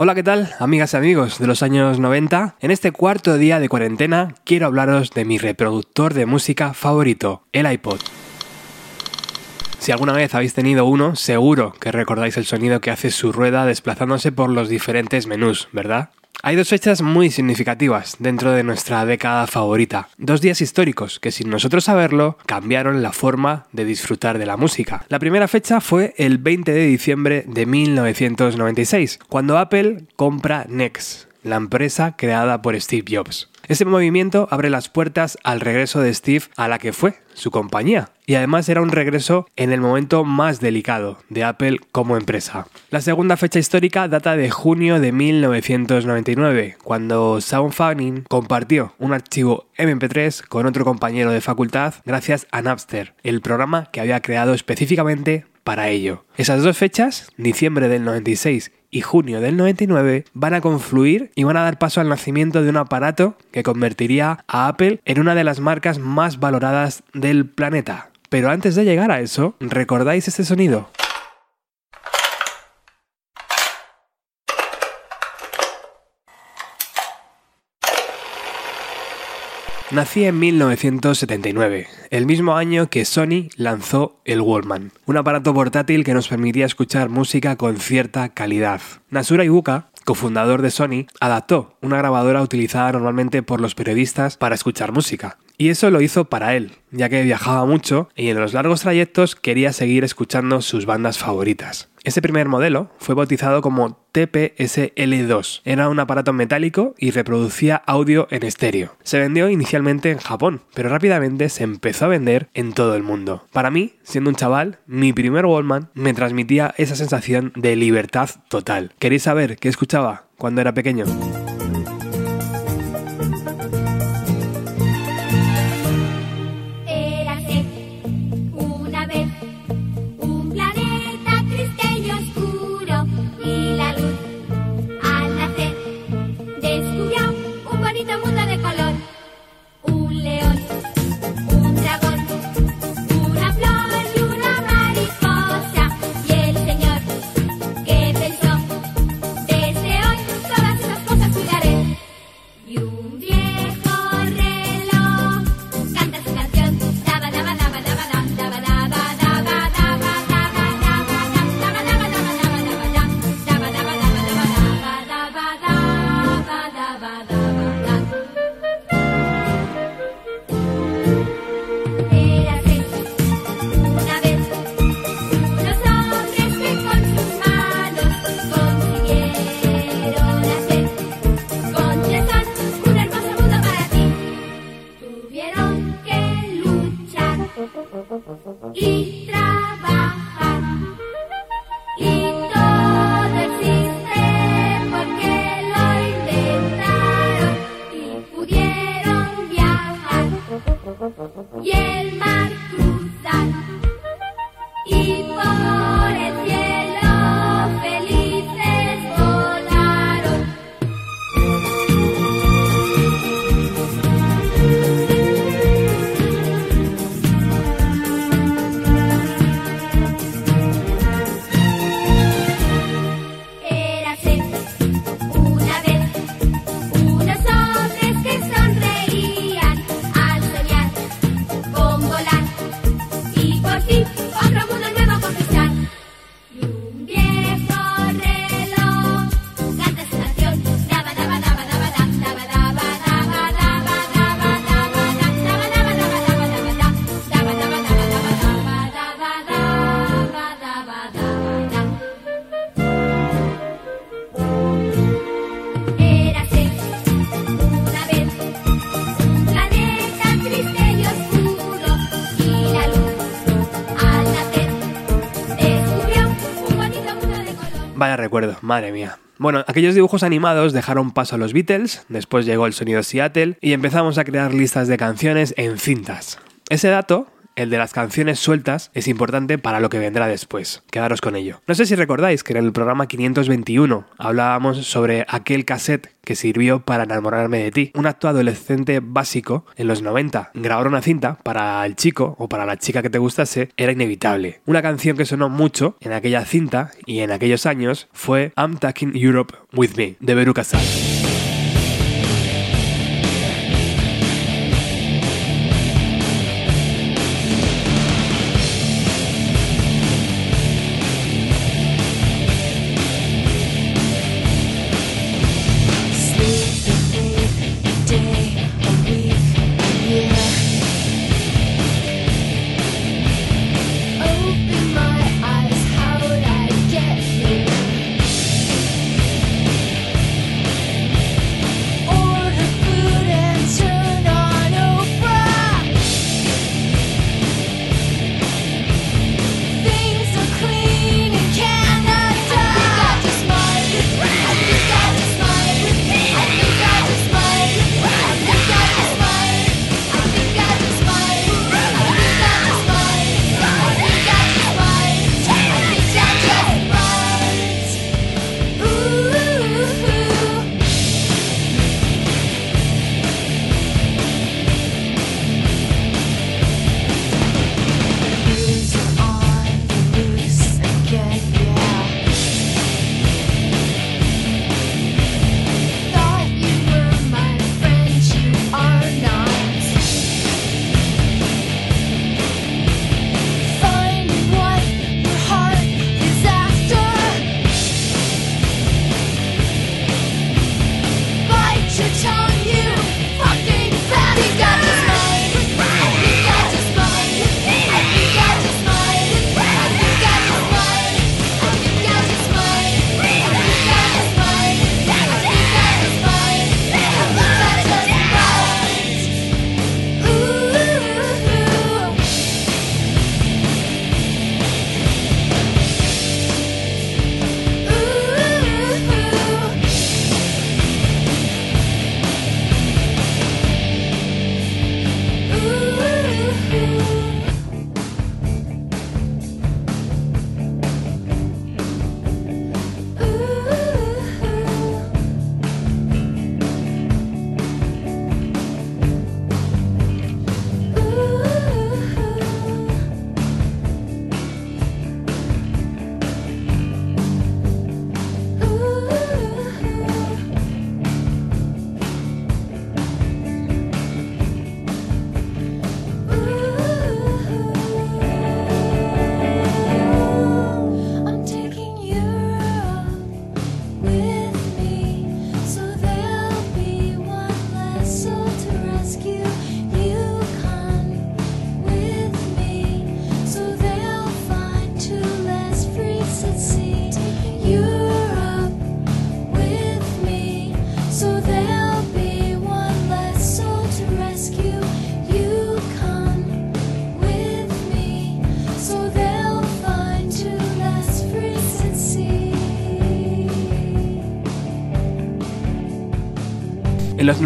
Hola, ¿qué tal, amigas y amigos de los años 90? En este cuarto día de cuarentena quiero hablaros de mi reproductor de música favorito, el iPod. Si alguna vez habéis tenido uno, seguro que recordáis el sonido que hace su rueda desplazándose por los diferentes menús, ¿verdad? Hay dos fechas muy significativas dentro de nuestra década favorita, dos días históricos que sin nosotros saberlo cambiaron la forma de disfrutar de la música. La primera fecha fue el 20 de diciembre de 1996, cuando Apple compra Next, la empresa creada por Steve Jobs. Ese movimiento abre las puertas al regreso de Steve a la que fue su compañía, y además era un regreso en el momento más delicado de Apple como empresa. La segunda fecha histórica data de junio de 1999, cuando Sean Fanning compartió un archivo MP3 con otro compañero de facultad gracias a Napster, el programa que había creado específicamente para ello. Esas dos fechas, diciembre del 96 y junio del 99 van a confluir y van a dar paso al nacimiento de un aparato que convertiría a Apple en una de las marcas más valoradas del planeta. Pero antes de llegar a eso, ¿recordáis este sonido? Nací en 1979, el mismo año que Sony lanzó el Wallman, un aparato portátil que nos permitía escuchar música con cierta calidad. Nasura Ibuka, cofundador de Sony, adaptó una grabadora utilizada normalmente por los periodistas para escuchar música. Y eso lo hizo para él, ya que viajaba mucho y en los largos trayectos quería seguir escuchando sus bandas favoritas. Ese primer modelo fue bautizado como TPSL2. Era un aparato metálico y reproducía audio en estéreo. Se vendió inicialmente en Japón, pero rápidamente se empezó a vender en todo el mundo. Para mí, siendo un chaval, mi primer Wallman me transmitía esa sensación de libertad total. ¿Queréis saber qué escuchaba cuando era pequeño? Vaya recuerdo, madre mía. Bueno, aquellos dibujos animados dejaron paso a los Beatles, después llegó el sonido Seattle y empezamos a crear listas de canciones en cintas. Ese dato el de las canciones sueltas, es importante para lo que vendrá después. Quedaros con ello. No sé si recordáis que en el programa 521 hablábamos sobre aquel cassette que sirvió para enamorarme de ti. Un acto adolescente básico en los 90. Grabar una cinta para el chico o para la chica que te gustase era inevitable. Una canción que sonó mucho en aquella cinta y en aquellos años fue I'm Taking Europe With Me de Beru Casal.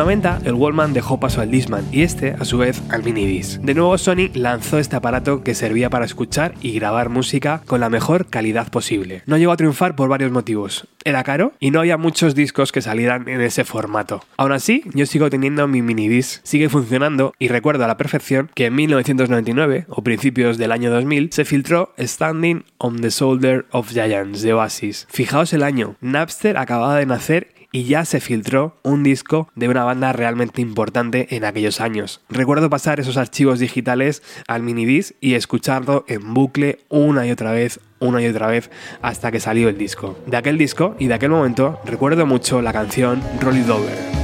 90, el Wallman dejó paso al Disman y este, a su vez, al Minidisc. De nuevo, Sony lanzó este aparato que servía para escuchar y grabar música con la mejor calidad posible. No llegó a triunfar por varios motivos. Era caro y no había muchos discos que salieran en ese formato. Aún así, yo sigo teniendo mi Minidisc, sigue funcionando y recuerdo a la perfección que en 1999 o principios del año 2000 se filtró Standing on the Shoulder of Giants de Oasis. Fijaos el año, Napster acababa de nacer y ya se filtró un disco de una banda realmente importante en aquellos años. Recuerdo pasar esos archivos digitales al minidisc y escucharlo en bucle una y otra vez, una y otra vez hasta que salió el disco. De aquel disco y de aquel momento recuerdo mucho la canción Roll It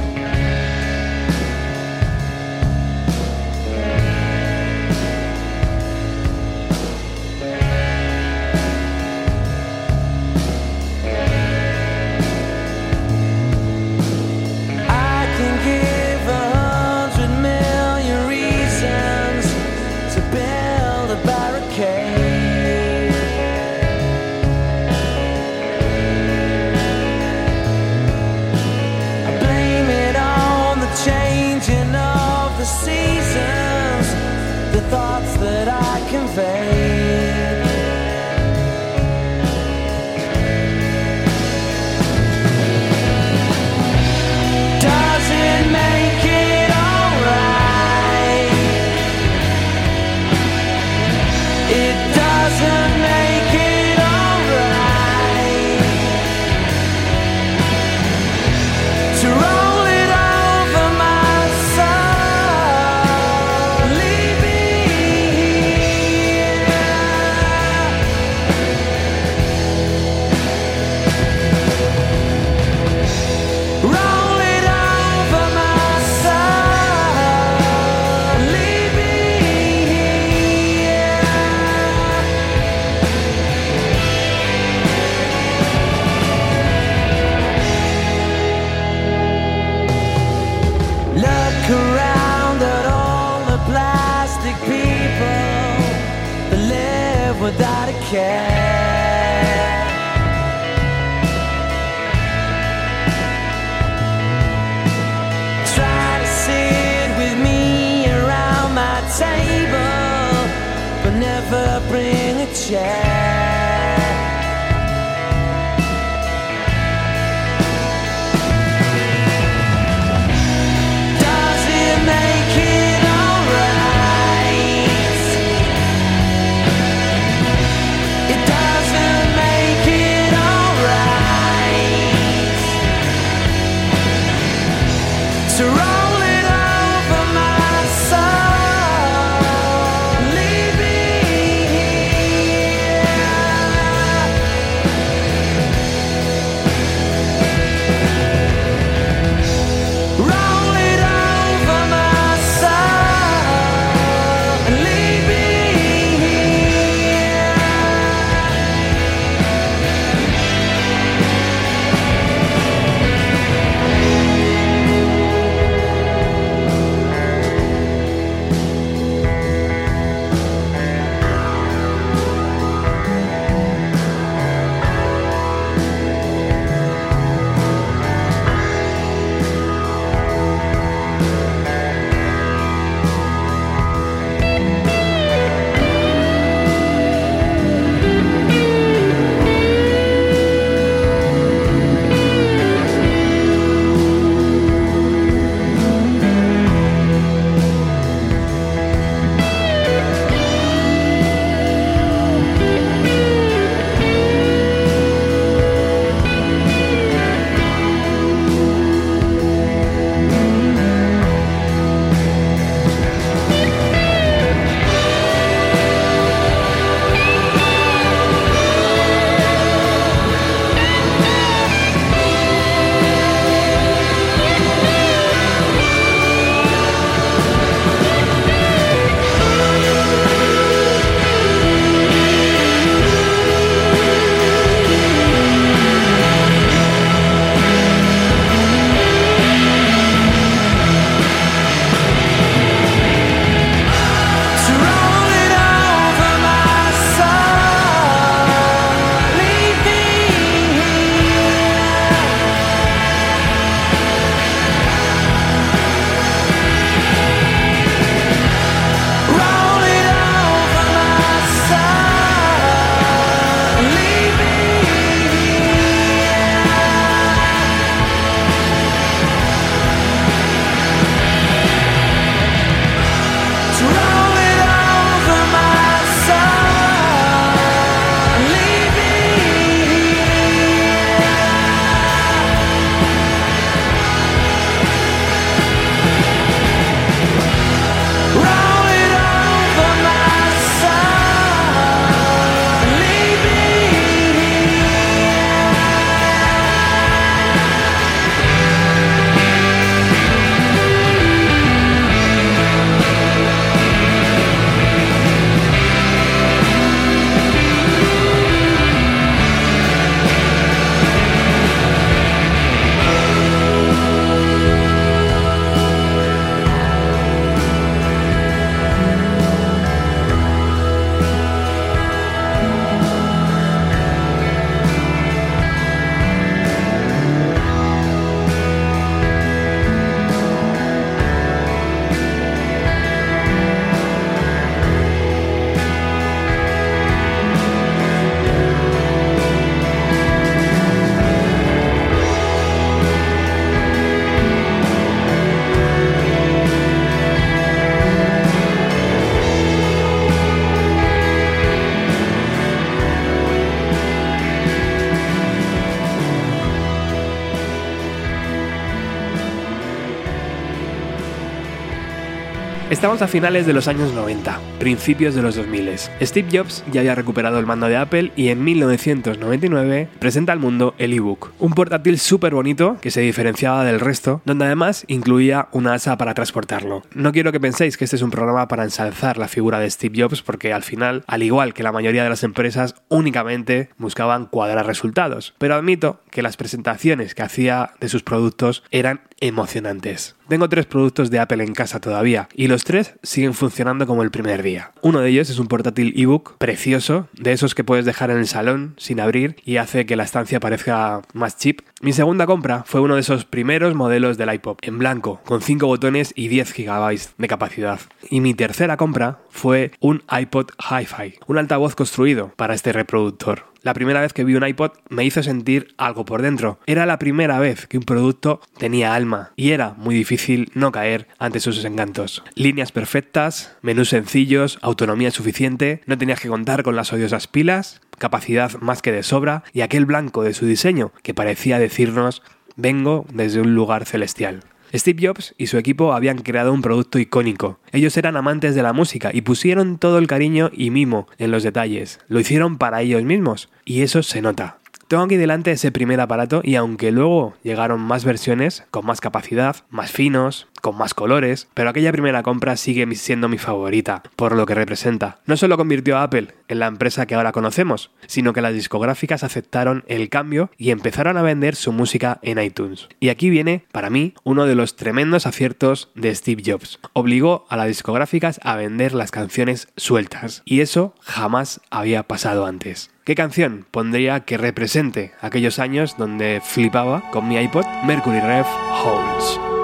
Estamos a finales de los años 90, principios de los 2000. Steve Jobs ya había recuperado el mando de Apple y en 1999 presenta al mundo el ebook, un portátil súper bonito que se diferenciaba del resto, donde además incluía una asa para transportarlo. No quiero que penséis que este es un programa para ensalzar la figura de Steve Jobs porque al final, al igual que la mayoría de las empresas, únicamente buscaban cuadrar resultados, pero admito que las presentaciones que hacía de sus productos eran emocionantes. Tengo tres productos de Apple en casa todavía y los tres siguen funcionando como el primer día. Uno de ellos es un portátil ebook precioso, de esos que puedes dejar en el salón sin abrir y hace que la estancia parezca más chip. Mi segunda compra fue uno de esos primeros modelos del iPod, en blanco, con 5 botones y 10 GB de capacidad. Y mi tercera compra fue un iPod Hi-Fi, un altavoz construido para este reproductor. La primera vez que vi un iPod me hizo sentir algo por dentro. Era la primera vez que un producto tenía alma y era muy difícil no caer ante sus encantos. Líneas perfectas, menús sencillos, autonomía suficiente, no tenías que contar con las odiosas pilas, capacidad más que de sobra y aquel blanco de su diseño que parecía decirnos vengo desde un lugar celestial. Steve Jobs y su equipo habían creado un producto icónico. Ellos eran amantes de la música y pusieron todo el cariño y mimo en los detalles. Lo hicieron para ellos mismos y eso se nota. Tengo aquí delante ese primer aparato y aunque luego llegaron más versiones, con más capacidad, más finos, con más colores, pero aquella primera compra sigue siendo mi favorita, por lo que representa. No solo convirtió a Apple en la empresa que ahora conocemos, sino que las discográficas aceptaron el cambio y empezaron a vender su música en iTunes. Y aquí viene, para mí, uno de los tremendos aciertos de Steve Jobs. Obligó a las discográficas a vender las canciones sueltas, y eso jamás había pasado antes. ¿Qué canción pondría que represente aquellos años donde flipaba con mi iPod Mercury Rev Holes?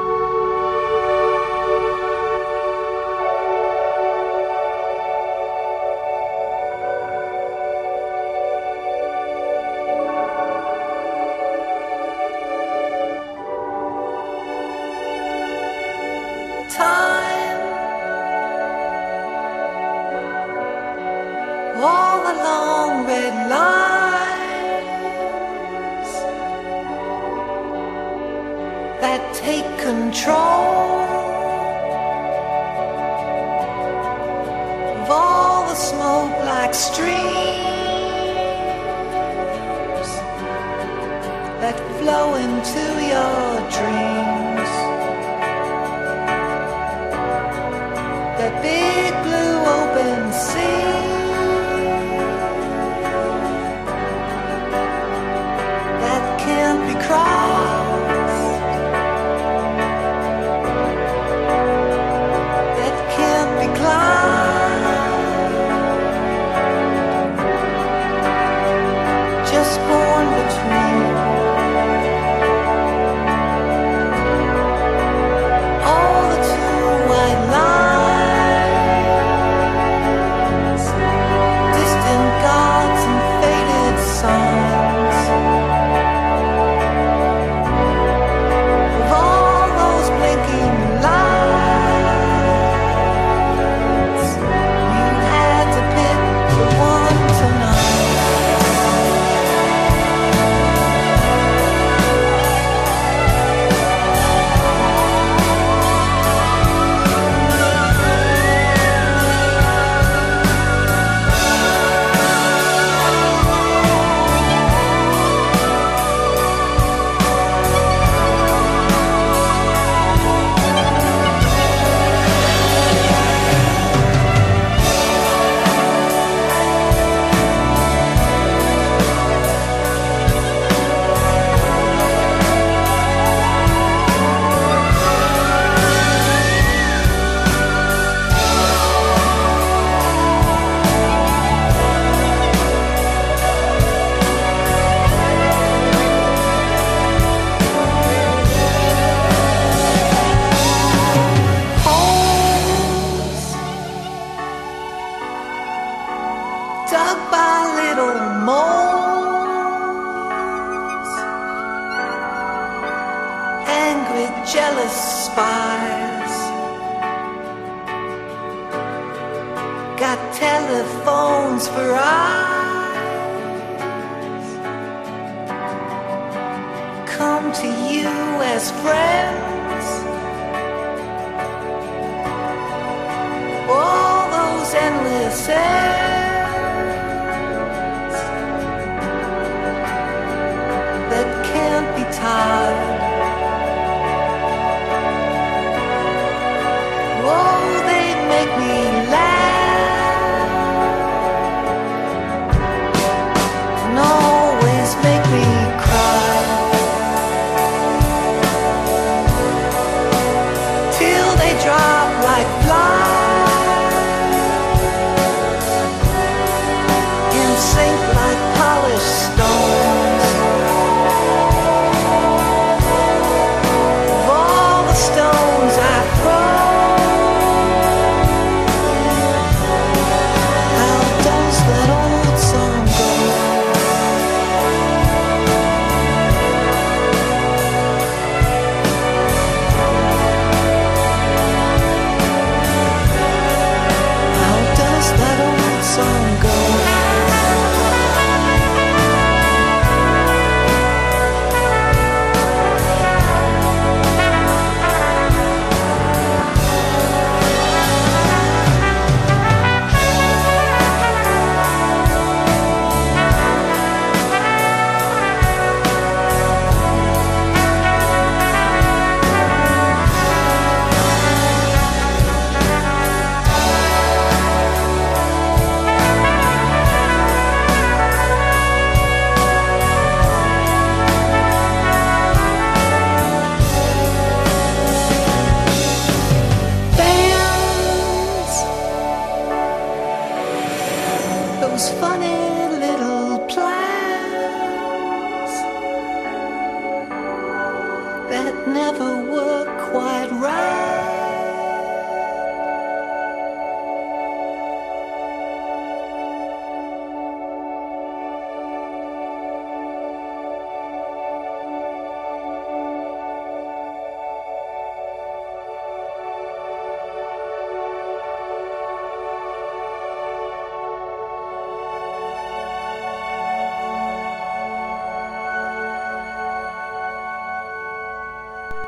Time. All the long red lines that take control of all the smoke like streams that flow into your dreams. couldn't see. Got telephones for eyes. Come to you as friends. all those endless ends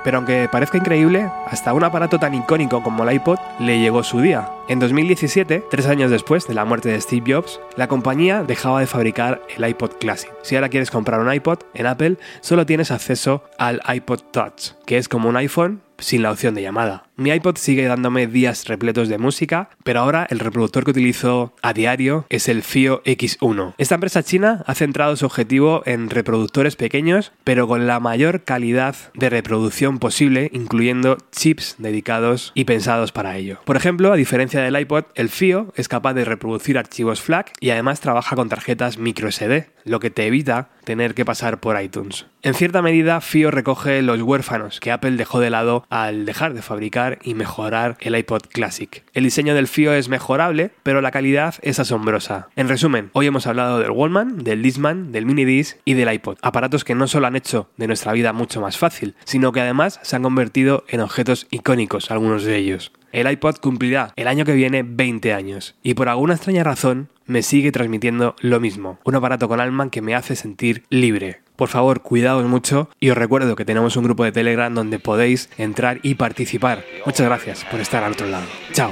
Pero aunque parezca increíble, hasta un aparato tan icónico como el iPod le llegó su día. En 2017, tres años después de la muerte de Steve Jobs, la compañía dejaba de fabricar el iPod Classic. Si ahora quieres comprar un iPod en Apple, solo tienes acceso al iPod Touch, que es como un iPhone sin la opción de llamada. Mi iPod sigue dándome días repletos de música, pero ahora el reproductor que utilizo a diario es el FIO X1. Esta empresa china ha centrado su objetivo en reproductores pequeños, pero con la mayor calidad de reproducción posible, incluyendo chips dedicados y pensados para ello. Por ejemplo, a diferencia del iPod, el FIO es capaz de reproducir archivos FLAC y además trabaja con tarjetas microSD, lo que te evita tener que pasar por iTunes. En cierta medida, FIO recoge los huérfanos que Apple dejó de lado al dejar de fabricar y mejorar el iPod Classic. El diseño del FIO es mejorable, pero la calidad es asombrosa. En resumen, hoy hemos hablado del Wallman, del Discman, del Mini Disc y del iPod, aparatos que no solo han hecho de nuestra vida mucho más fácil, sino que además se han convertido en objetos icónicos, algunos de ellos. El iPod cumplirá el año que viene 20 años y por alguna extraña razón me sigue transmitiendo lo mismo, un aparato con alma que me hace sentir libre. Por favor, cuidaos mucho y os recuerdo que tenemos un grupo de Telegram donde podéis entrar y participar. Muchas gracias por estar al otro lado. Chao.